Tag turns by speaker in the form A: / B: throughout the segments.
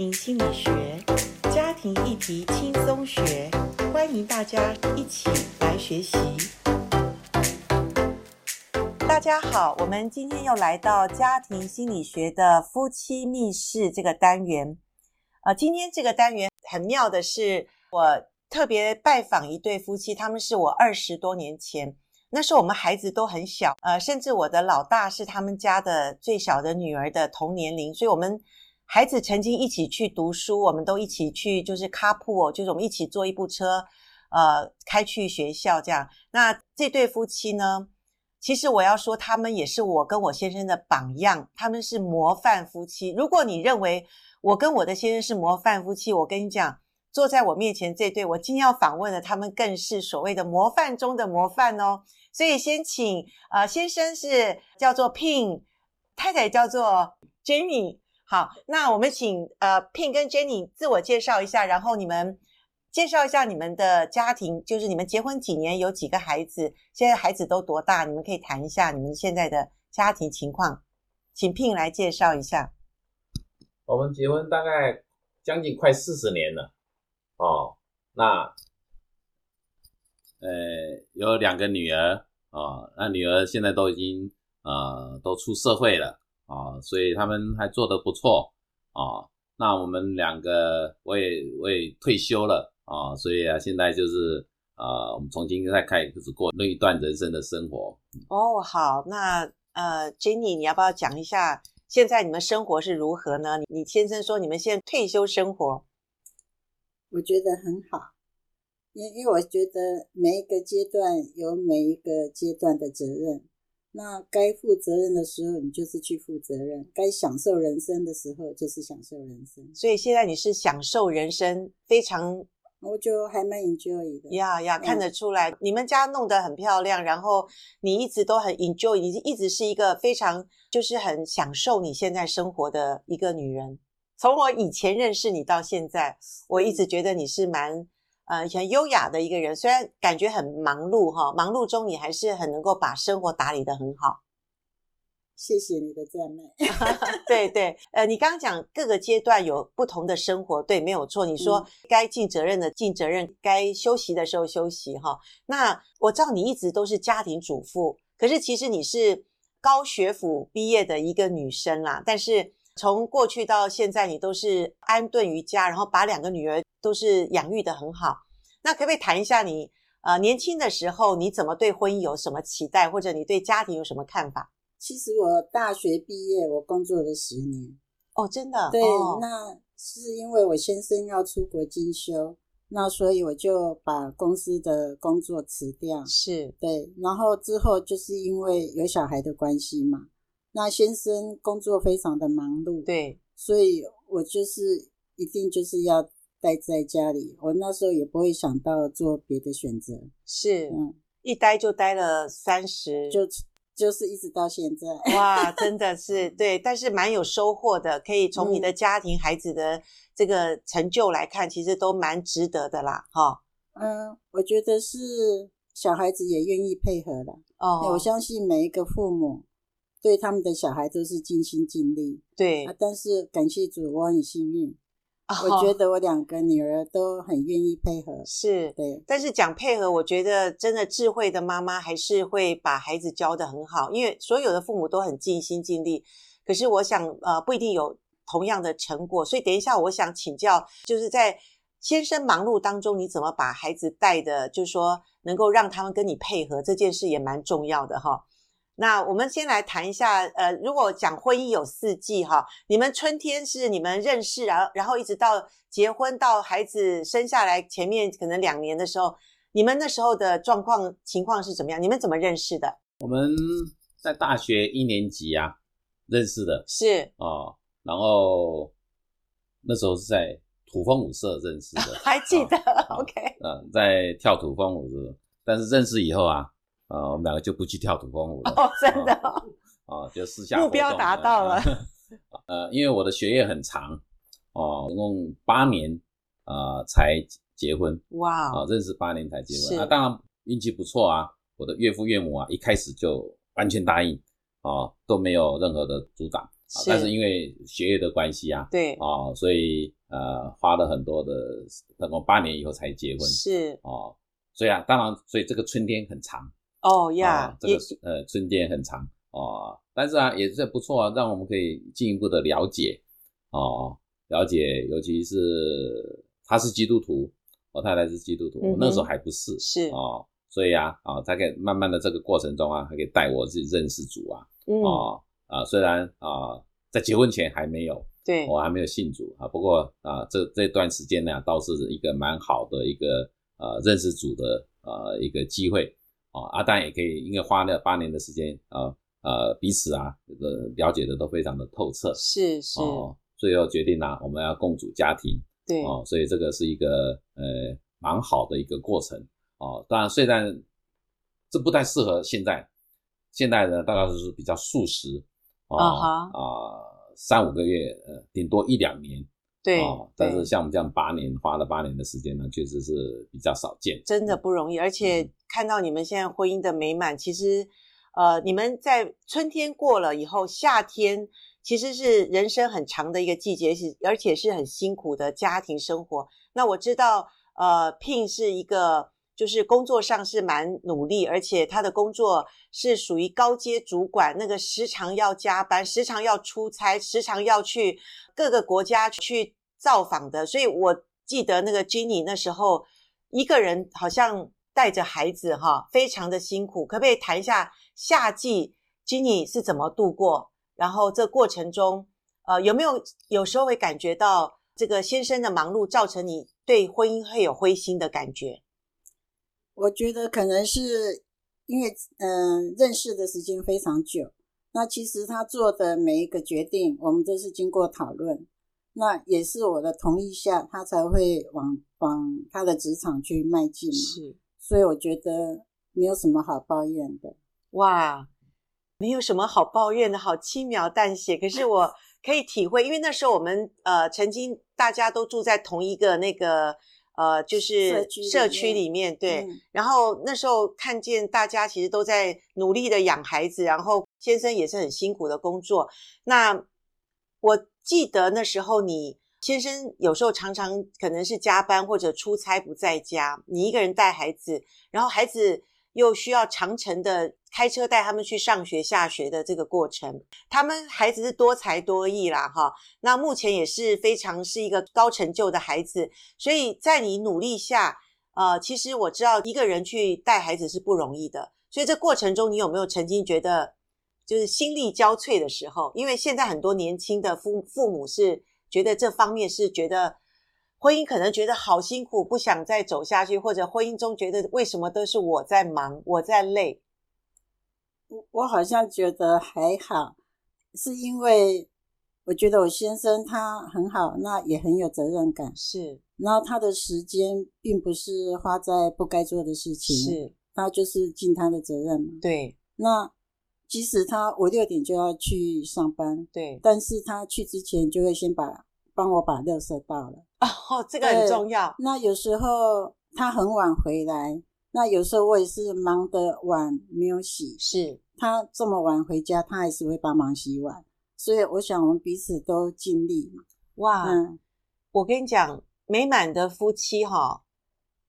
A: 心理学，家庭议题轻松学，欢迎大家一起来学习。大家好，我们今天又来到家庭心理学的夫妻密室这个单元。呃，今天这个单元很妙的是，我特别拜访一对夫妻，他们是我二十多年前。那时候我们孩子都很小，呃，甚至我的老大是他们家的最小的女儿的同年龄，所以我们孩子曾经一起去读书，我们都一起去，就是 carpool，就是我们一起坐一部车，呃，开去学校这样。那这对夫妻呢，其实我要说，他们也是我跟我先生的榜样，他们是模范夫妻。如果你认为我跟我的先生是模范夫妻，我跟你讲。坐在我面前这对，我今天要访问的，他们更是所谓的模范中的模范哦。所以先请呃先生是叫做 Pin，太太叫做 Jenny。好，那我们请呃 Pin 跟 Jenny 自我介绍一下，然后你们介绍一下你们的家庭，就是你们结婚几年，有几个孩子，现在孩子都多大？你们可以谈一下你们现在的家庭情况。请 Pin 来介绍一下。
B: 我们结婚大概将近快四十年了。哦，那，呃，有两个女儿哦，那女儿现在都已经呃都出社会了啊，哦，所以他们还做得不错啊，哦。那我们两个我也我也退休了啊，哦，所以啊，现在就是呃，我们重新再开始过另一段人生的生活。
A: 哦，好，那呃，Jenny，你要不要讲一下现在你们生活是如何呢？你先生说你们现在退休生活。
C: 我觉得很好，因因为我觉得每一个阶段有每一个阶段的责任，那该负责任的时候你就是去负责任，该享受人生的时候就是享受人生。
A: 所以现在你是享受人生，非常，
C: 我就还蛮 enjoy 的。
A: 呀呀，看得出来，你们家弄得很漂亮，然后你一直都很 enjoy，你一直是一个非常就是很享受你现在生活的一个女人。从我以前认识你到现在，我一直觉得你是蛮呃很优雅的一个人，虽然感觉很忙碌哈，忙碌中你还是很能够把生活打理得很好。
C: 谢谢你的赞美。
A: 对对，呃，你刚刚讲各个阶段有不同的生活，对，没有错。你说该尽责任的尽责任，该休息的时候休息哈。那我知道你一直都是家庭主妇，可是其实你是高学府毕业的一个女生啦，但是。从过去到现在，你都是安顿于家，然后把两个女儿都是养育的很好。那可不可以谈一下你呃年轻的时候，你怎么对婚姻有什么期待，或者你对家庭有什么看法？
C: 其实我大学毕业，我工作了十年。
A: 哦，真的？
C: 对，
A: 哦、
C: 那是因为我先生要出国进修，那所以我就把公司的工作辞掉。
A: 是，
C: 对，然后之后就是因为有小孩的关系嘛。那先生工作非常的忙碌，
A: 对，
C: 所以我就是一定就是要待在家里。我那时候也不会想到做别的选择，
A: 是，嗯，一待就待了三十，
C: 就就是一直到现在。
A: 哇，真的 是对，但是蛮有收获的，可以从你的家庭、孩子的这个成就来看，其实都蛮值得的啦，哈。
C: 嗯，我觉得是小孩子也愿意配合了。哦，我相信每一个父母。对他们的小孩都是尽心尽力，
A: 对、
C: 啊。但是感谢主，我很幸运，哦、我觉得我两个女儿都很愿意配合。
A: 是，
C: 对。
A: 但是讲配合，我觉得真的智慧的妈妈还是会把孩子教得很好，因为所有的父母都很尽心尽力。可是我想，呃，不一定有同样的成果。所以等一下，我想请教，就是在先生忙碌当中，你怎么把孩子带的，就是说能够让他们跟你配合，这件事也蛮重要的哈。那我们先来谈一下，呃，如果讲婚姻有四季哈，你们春天是你们认识，然后然后一直到结婚到孩子生下来，前面可能两年的时候，你们那时候的状况情况是怎么样？你们怎么认识的？
B: 我们在大学一年级啊认识的，
A: 是
B: 哦，然后那时候是在土风舞社认识的，
A: 还记得、哦、？OK，
B: 嗯，在跳土风舞的，但是认识以后啊。呃，我们两个就不去跳土风舞了。
A: 哦，真的。
B: 哦，就私下
A: 目标达到了。
B: 呃，因为我的学业很长，哦，总共八年，呃，才结婚。哇。啊，认识八年才结婚。啊，当然运气不错啊。我的岳父岳母啊，一开始就完全答应，啊，都没有任何的阻挡。
A: 是
B: 但是因为学业的关系啊，
A: 对
B: 啊，所以呃花了很多的，等我八年以后才结婚，
A: 是
B: 哦，所以啊，当然，所以这个春天很长
A: 哦呀，
B: 这个呃春天很长哦，但是啊也是不错啊，让我们可以进一步的了解哦，了解，尤其是他是基督徒，我太太是基督徒，我那时候还不是，
A: 是
B: 哦。所以啊，啊，他可以慢慢的这个过程中啊，还可以带我自己认识主啊，
A: 嗯、
B: 啊啊，虽然啊，在结婚前还没有，
A: 对，
B: 我还没有信主啊，不过啊，这这段时间呢，倒是一个蛮好的一个呃认识主的呃一个机会啊，阿丹也可以，因为花了八年的时间啊，呃，彼此啊这个了解的都非常的透彻，
A: 是是，
B: 哦，最后决定呢、啊，我们要共组家庭，
A: 对，
B: 哦，所以这个是一个呃蛮好的一个过程。哦，当然，虽然这不太适合现在，现在呢，大概是比较速食，啊、哦、啊、uh huh. 呃，三五个月，呃，顶多一两年，
A: 对、
B: 哦。但是像我们这样八年，花了八年的时间呢，确实是比较少见，
A: 真的不容易。而且看到你们现在婚姻的美满，其实，呃，你们在春天过了以后，夏天其实是人生很长的一个季节，是而且是很辛苦的家庭生活。那我知道，呃，Pin 是一个。就是工作上是蛮努力，而且他的工作是属于高阶主管，那个时常要加班，时常要出差，时常要去各个国家去造访的。所以我记得那个 Jenny 那时候一个人好像带着孩子哈，非常的辛苦。可不可以谈一下夏季 Jenny 是怎么度过？然后这过程中，呃，有没有有时候会感觉到这个先生的忙碌造成你对婚姻会有灰心的感觉？
C: 我觉得可能是因为，嗯、呃，认识的时间非常久。那其实他做的每一个决定，我们都是经过讨论。那也是我的同意下，他才会往往他的职场去迈进嘛。
A: 是，
C: 所以我觉得没有什么好抱怨的。
A: 哇，没有什么好抱怨的，好轻描淡写。可是我 可以体会，因为那时候我们呃曾经大家都住在同一个那个。呃，就是社区里面，对。嗯、然后那时候看见大家其实都在努力的养孩子，然后先生也是很辛苦的工作。那我记得那时候你先生有时候常常可能是加班或者出差不在家，你一个人带孩子，然后孩子又需要长程的。开车带他们去上学下学的这个过程，他们孩子是多才多艺啦，哈。那目前也是非常是一个高成就的孩子，所以在你努力下，呃，其实我知道一个人去带孩子是不容易的。所以这过程中，你有没有曾经觉得就是心力交瘁的时候？因为现在很多年轻的父父母是觉得这方面是觉得。婚姻可能觉得好辛苦，不想再走下去，或者婚姻中觉得为什么都是我在忙，我在累。
C: 我我好像觉得还好，是因为我觉得我先生他很好，那也很有责任感，
A: 是。
C: 然后他的时间并不是花在不该做的事情，
A: 是。
C: 他就是尽他的责任嘛。
A: 对。
C: 那即使他五六点就要去上班，
A: 对，
C: 但是他去之前就会先把帮我把垃圾倒了。
A: 哦，这个很重要。
C: 那有时候他很晚回来。那有时候我也是忙得碗没有洗，
A: 是
C: 他这么晚回家，他还是会帮忙洗碗，所以我想我们彼此都尽力嘛。
A: 哇，嗯，我跟你讲，美满的夫妻哈，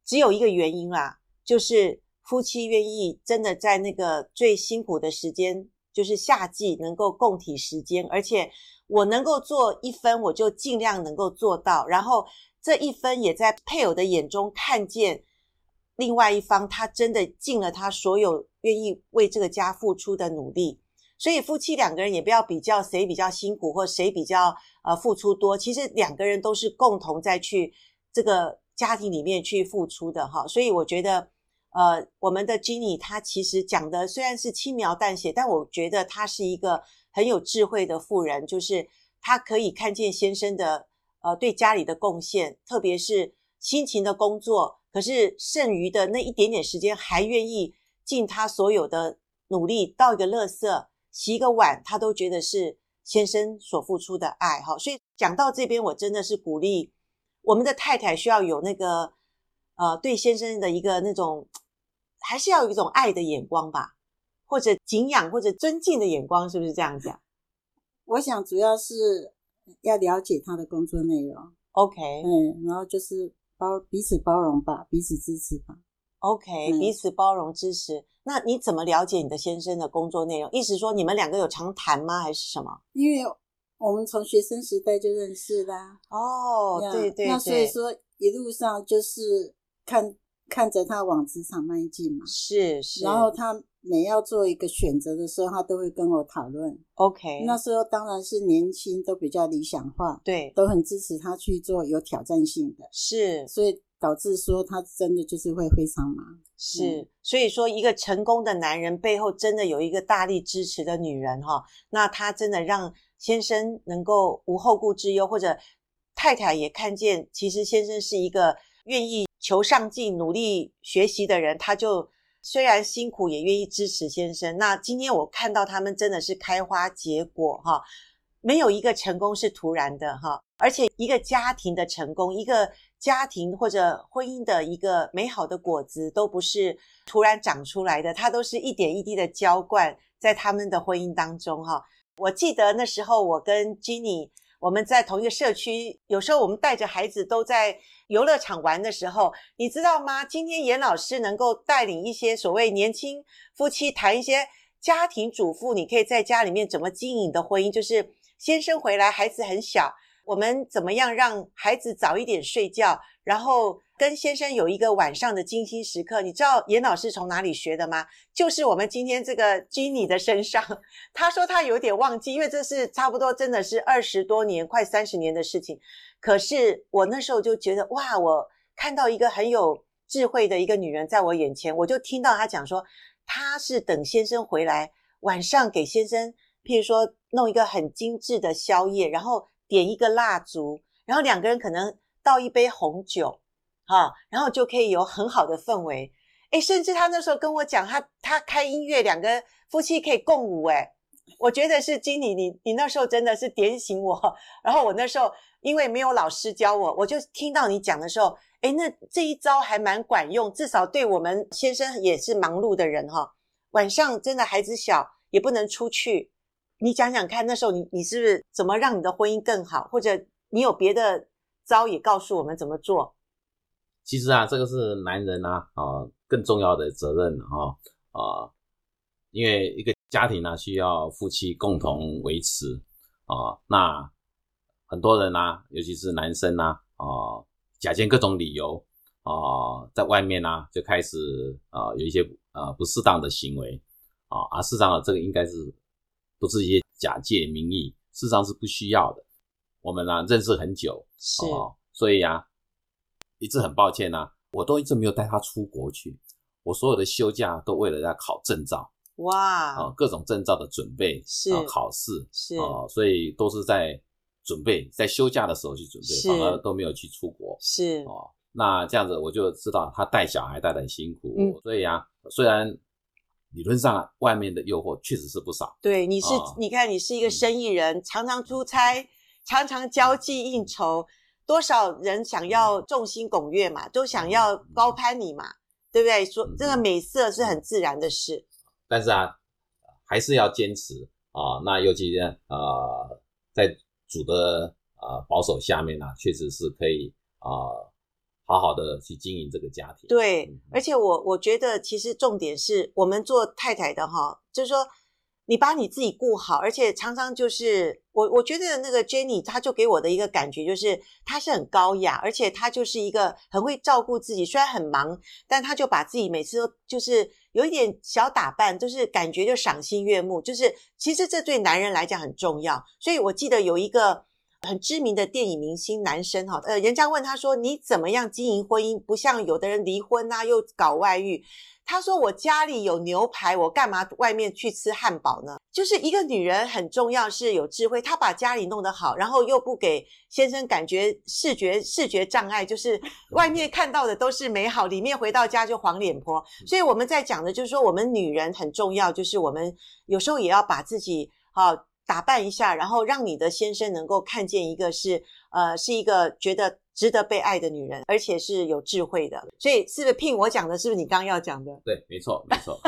A: 只有一个原因啦，就是夫妻愿意真的在那个最辛苦的时间，就是夏季能够共体时间，而且我能够做一分，我就尽量能够做到，然后这一分也在配偶的眼中看见。另外一方，他真的尽了他所有愿意为这个家付出的努力，所以夫妻两个人也不要比较谁比较辛苦或谁比较呃付出多，其实两个人都是共同在去这个家庭里面去付出的哈。所以我觉得，呃，我们的 Jenny 她其实讲的虽然是轻描淡写，但我觉得她是一个很有智慧的妇人，就是她可以看见先生的呃对家里的贡献，特别是辛勤的工作。可是剩余的那一点点时间，还愿意尽他所有的努力倒一个垃圾、洗一个碗，他都觉得是先生所付出的爱哈。所以讲到这边，我真的是鼓励我们的太太需要有那个呃对先生的一个那种，还是要有一种爱的眼光吧，或者敬仰或者尊敬的眼光，是不是这样讲？
C: 我想主要是要了解他的工作内容。
A: OK，
C: 嗯，然后就是包彼此包容吧，彼此支持吧。
A: OK，、嗯、彼此包容支持。那你怎么了解你的先生的工作内容？意思说你们两个有常谈吗？还是什么？
C: 因为我们从学生时代就认识啦。
A: 哦，对对对。
C: 那所以说一路上就是看看着他往职场迈进嘛。
A: 是是。
C: 然后他每要做一个选择的时候，他都会跟我讨论。
A: OK。
C: 那时候当然是年轻，都比较理想化，
A: 对，
C: 都很支持他去做有挑战性的。
A: 是。
C: 所以。导致说他真的就是会非常忙，
A: 是，所以说一个成功的男人背后真的有一个大力支持的女人哈，那他真的让先生能够无后顾之忧，或者太太也看见其实先生是一个愿意求上进、努力学习的人，他就虽然辛苦也愿意支持先生。那今天我看到他们真的是开花结果哈，没有一个成功是突然的哈，而且一个家庭的成功，一个。家庭或者婚姻的一个美好的果子，都不是突然长出来的，它都是一点一滴的浇灌在他们的婚姻当中哈。我记得那时候我跟 Jenny 我们在同一个社区，有时候我们带着孩子都在游乐场玩的时候，你知道吗？今天严老师能够带领一些所谓年轻夫妻谈一些家庭主妇，你可以在家里面怎么经营的婚姻，就是先生回来，孩子很小。我们怎么样让孩子早一点睡觉，然后跟先生有一个晚上的精心时刻？你知道严老师从哪里学的吗？就是我们今天这个 Jenny 的身上。他说他有点忘记，因为这是差不多真的是二十多年、快三十年的事情。可是我那时候就觉得，哇，我看到一个很有智慧的一个女人在我眼前，我就听到她讲说，她是等先生回来，晚上给先生，譬如说弄一个很精致的宵夜，然后。点一个蜡烛，然后两个人可能倒一杯红酒，啊，然后就可以有很好的氛围。诶，甚至他那时候跟我讲，他他开音乐，两个夫妻可以共舞。诶，我觉得是经理，你你那时候真的是点醒我。然后我那时候因为没有老师教我，我就听到你讲的时候，诶，那这一招还蛮管用，至少对我们先生也是忙碌的人哈。晚上真的孩子小，也不能出去。你讲讲看，那时候你你是不是怎么让你的婚姻更好，或者你有别的招也告诉我们怎么做？
B: 其实啊，这个是男人啊啊更重要的责任啊啊，因为一个家庭呢、啊、需要夫妻共同维持啊。那很多人呐、啊，尤其是男生呐啊，啊，假借各种理由啊，在外面呢、啊、就开始啊有一些啊不适当的行为啊，而事实上这个应该是。不是一些假借名义，事实上是不需要的。我们呢、啊、认识很久，
A: 是，
B: 哦、所以啊，一直很抱歉呐、啊，我都一直没有带他出国去。我所有的休假都为了要考证照，
A: 哇，
B: 啊，各种证照的准备
A: 是、
B: 啊、考试
A: 是
B: 啊，所以都是在准备，在休假的时候去准备，反而都没有去出国。
A: 是
B: 哦，那这样子我就知道他带小孩带的很辛苦，
A: 嗯、
B: 所以啊，虽然。理论上，外面的诱惑确实是不少。
A: 对，你是、
B: 哦、
A: 你看，你是一个生意人，嗯、常常出差，常常交际应酬，多少人想要众星拱月嘛，都想要高攀你嘛，嗯、对不对？说这个美色是很自然的事。
B: 但是啊，还是要坚持啊、呃。那尤其呢，呃，在主的呃保守下面呢、啊，确实是可以啊。呃好好的去经营这个家庭。
A: 对，而且我我觉得其实重点是我们做太太的哈，就是说你把你自己顾好，而且常常就是我我觉得那个 Jenny 她就给我的一个感觉就是她是很高雅，而且她就是一个很会照顾自己，虽然很忙，但她就把自己每次都就是有一点小打扮，就是感觉就赏心悦目，就是其实这对男人来讲很重要。所以我记得有一个。很知名的电影明星男生哈，呃，人家问他说：“你怎么样经营婚姻？不像有的人离婚啊，又搞外遇。”他说：“我家里有牛排，我干嘛外面去吃汉堡呢？”就是一个女人很重要是有智慧，她把家里弄得好，然后又不给先生感觉视觉视觉障碍，就是外面看到的都是美好，里面回到家就黄脸婆。所以我们在讲的就是说，我们女人很重要，就是我们有时候也要把自己好。打扮一下，然后让你的先生能够看见一个是呃是一个觉得值得被爱的女人，而且是有智慧的。所以是不是 Pin 我讲的，是不是你刚刚要讲的？
B: 对，没错，没错。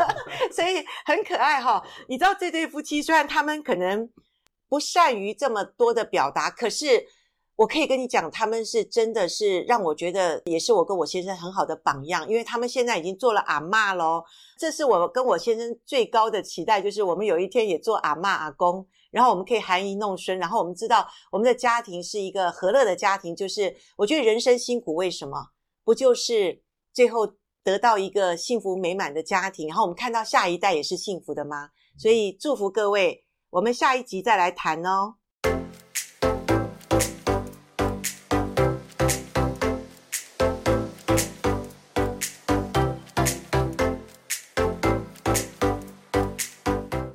A: 所以很可爱哈、哦。你知道这对夫妻虽然他们可能不善于这么多的表达，可是我可以跟你讲，他们是真的是让我觉得，也是我跟我先生很好的榜样，因为他们现在已经做了阿嬷咯。这是我跟我先生最高的期待，就是我们有一天也做阿嬷阿公，然后我们可以含饴弄孙，然后我们知道我们的家庭是一个和乐的家庭。就是我觉得人生辛苦，为什么？不就是最后得到一个幸福美满的家庭，然后我们看到下一代也是幸福的吗？所以祝福各位。我们下一集再来谈哦。